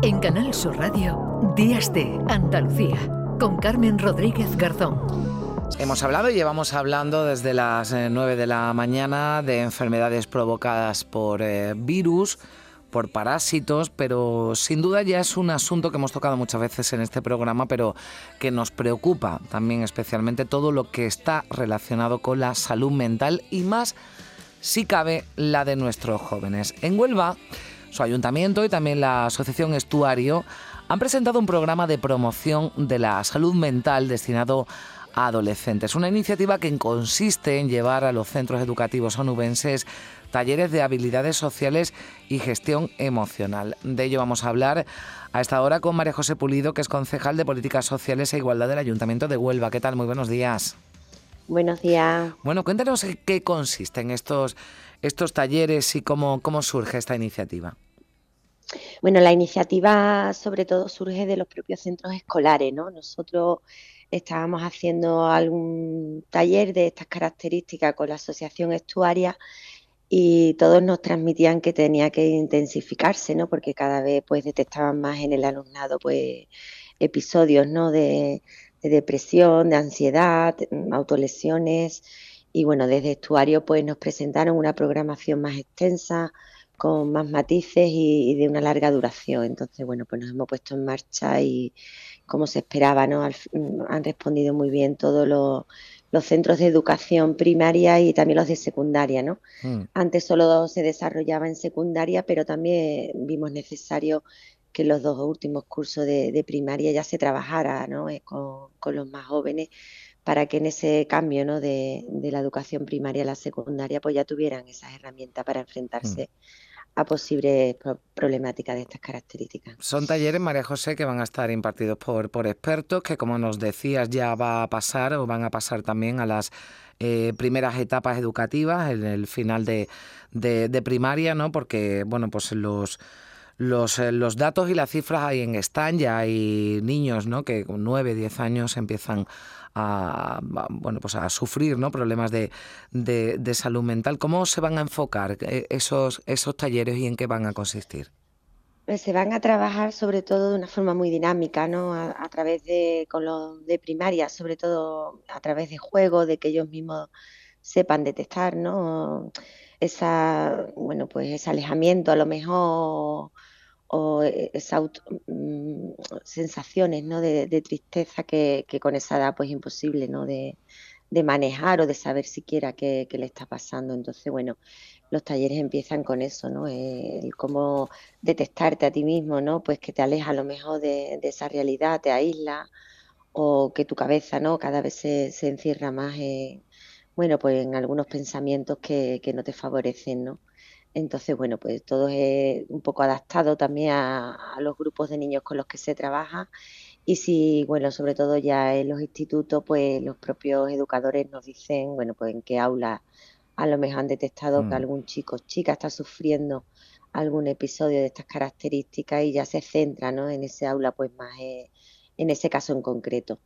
En Canal Sur Radio, Días de Andalucía, con Carmen Rodríguez Garzón. Hemos hablado y llevamos hablando desde las 9 eh, de la mañana de enfermedades provocadas por eh, virus, por parásitos, pero sin duda ya es un asunto que hemos tocado muchas veces en este programa, pero que nos preocupa también especialmente todo lo que está relacionado con la salud mental y más si cabe la de nuestros jóvenes. En Huelva, su ayuntamiento y también la Asociación Estuario han presentado un programa de promoción de la salud mental destinado a adolescentes. Una iniciativa que consiste en llevar a los centros educativos onubenses talleres de habilidades sociales y gestión emocional. De ello vamos a hablar a esta hora con María José Pulido, que es concejal de Políticas Sociales e Igualdad del Ayuntamiento de Huelva. ¿Qué tal? Muy buenos días. Buenos días. Bueno, cuéntanos qué consisten estos, estos talleres y cómo, cómo surge esta iniciativa. Bueno, la iniciativa sobre todo surge de los propios centros escolares, ¿no? Nosotros estábamos haciendo algún taller de estas características con la Asociación Estuaria y todos nos transmitían que tenía que intensificarse, ¿no? Porque cada vez pues detectaban más en el alumnado pues episodios, ¿no? De, de depresión, de ansiedad, autolesiones y bueno, desde Estuario pues nos presentaron una programación más extensa, con más matices y, de una larga duración. Entonces, bueno, pues nos hemos puesto en marcha y como se esperaba, ¿no? Mm, han respondido muy bien todos los, centros de educación primaria y también los de secundaria, ¿no? Mm. Antes solo se desarrollaba en secundaria, pero también vimos necesario que los dos últimos cursos de, primaria ya se trabajara ¿no? Eh, con, los más jóvenes para que en ese cambio ¿no? de, la educación primaria a la secundaria pues ya tuvieran esas herramientas para enfrentarse mm. a posibles problemáticas de estas características. Son talleres, María José, que van a estar impartidos por, por expertos, que como nos decías ya va a pasar o van a pasar también a las eh, primeras etapas educativas, en el final de, de primaria, ¿no? Porque, bueno, pues los los, eh, los datos y las cifras ahí en están, ya hay niños ¿no? que con 9, 10 años empiezan a, bueno, pues a sufrir ¿no? problemas de, de, salud mental. ¿Cómo se van a enfocar eh, esos, esos talleres y en qué van a consistir? Pues se van a trabajar sobre todo de una forma muy dinámica, ¿no? A, través de, con los de primaria, sobre todo a través de juegos, de que ellos mismos sepan detectar, ¿no? Esa, bueno, pues ese alejamiento a lo mejor o e, esas mm, sensaciones ¿no? de, tristeza que, con esa edad pues imposible ¿no? de, manejar o de saber siquiera qué, le está pasando. Entonces, bueno, los talleres empiezan con eso, ¿no? El cómo detectarte a ti mismo, ¿no? Pues que te aleja a lo mejor de, esa realidad, te aísla o que tu cabeza, ¿no? Cada vez se, se encierra más en, bueno, pues en algunos pensamientos que, que no te favorecen, ¿no? Entonces, bueno, pues todo es un poco adaptado también a, los grupos de niños con los que se trabaja. Y si, bueno, sobre todo ya en los institutos, pues los propios educadores nos dicen, bueno, pues en qué aula a lo mejor han detectado que mm. algún chico o chica está sufriendo algún episodio de estas características y ya se centra ¿no? en ese aula, pues más eh, en ese caso en concreto.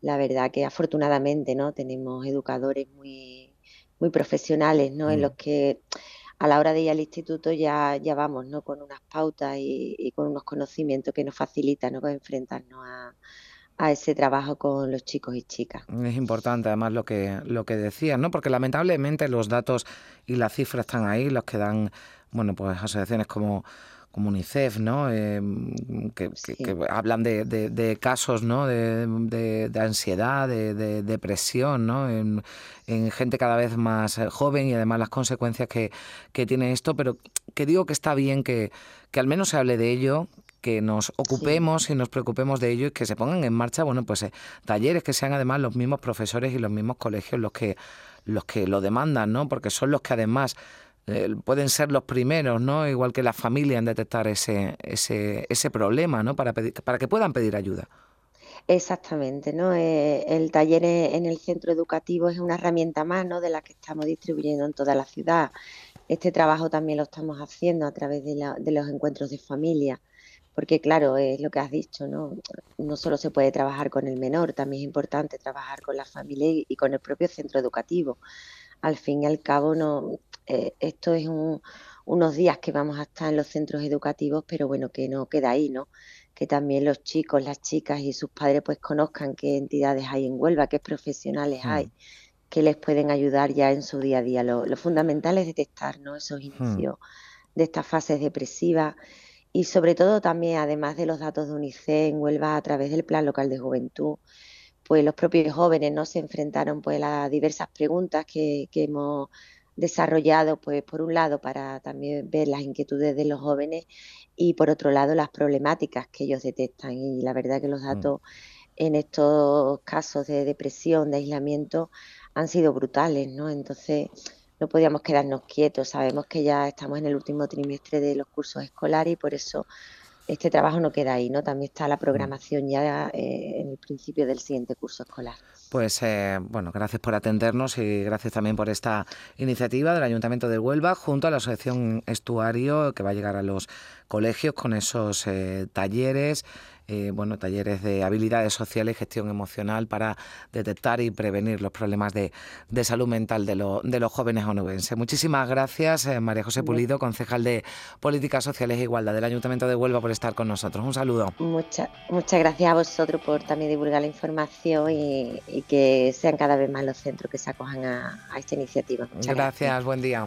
La verdad que afortunadamente no tenemos educadores muy, muy profesionales, ¿no? En mm. los que a la hora de ir al instituto ya, ya vamos ¿no? con unas pautas y, con unos conocimientos que nos facilitan ¿no? enfrentarnos a, a ese trabajo con los chicos y chicas. Es importante además lo que, lo que decías, ¿no? Porque lamentablemente los datos y las cifras están ahí, los que dan, bueno, pues asociaciones como como UNICEF, ¿no? Eh, que, hablan de, casos, ¿no? De, ansiedad, de, depresión, ¿no? En, gente cada vez más eh, joven y además las consecuencias que, tiene esto, pero que digo que está bien que, al menos se hable de ello, que nos ocupemos y nos preocupemos de ello y que se pongan en marcha, bueno, pues eh, talleres que sean además los mismos profesores y los mismos colegios los que los que lo demandan, ¿no? Porque son los que además eh, pueden ser los primeros, ¿no? Igual que la familia en detectar ese, ese, ese problema, ¿no? Para, para que puedan pedir ayuda. Exactamente, ¿no? Eh, el taller e, en el centro educativo es una herramienta más, ¿no? De la que estamos distribuyendo en toda la ciudad. Este trabajo también lo estamos haciendo a través de, de los encuentros de familia, porque claro, es lo que has dicho, ¿no? No solo se puede trabajar con el menor, también es importante trabajar con la familia y con el propio centro educativo al fin y al cabo no, eh, esto es un, unos días que vamos a estar en los centros educativos, pero bueno, que no queda ahí, ¿no? Que también los chicos, las chicas y sus padres pues conozcan qué entidades hay en Huelva, qué profesionales hay, mm. que les pueden ayudar ya en su día a día. Lo, fundamental es detectar, ¿no? Esos mm. inicios de estas fases depresivas y sobre todo también, además de los datos de UNICEF en Huelva a través del Plan Local de Juventud, pues los propios jóvenes no se enfrentaron pues a las diversas preguntas que, hemos desarrollado, pues por un lado para también ver las inquietudes de los jóvenes y por otro lado las problemáticas que ellos detectan. Y la verdad que los mm. datos en estos casos de depresión, de aislamiento, han sido brutales, ¿no? Entonces no podíamos quedarnos quietos. Sabemos que ya estamos en el último trimestre de los cursos escolares y por eso este trabajo no queda ahí, ¿no? También está la mm. programación ya eh, en el principio del siguiente curso escolar. Pues eh, bueno, gracias por atendernos y gracias también por esta iniciativa del Ayuntamiento de Huelva junto a la Asociación Estuario que va a llegar a los colegios con esos eh, talleres eh, bueno, talleres de habilidades sociales y gestión emocional para detectar y prevenir los problemas de, salud mental de, los jóvenes onubenses. Muchísimas gracias, eh, María José Pulido, concejal de Políticas Sociales e Igualdad del Ayuntamiento de Huelva, por estar con nosotros. Un saludo. muchas gracias a vosotros por también divulgar la información y, que sean cada vez más los centros que se acojan a, esta iniciativa. Muchas gracias, buen día.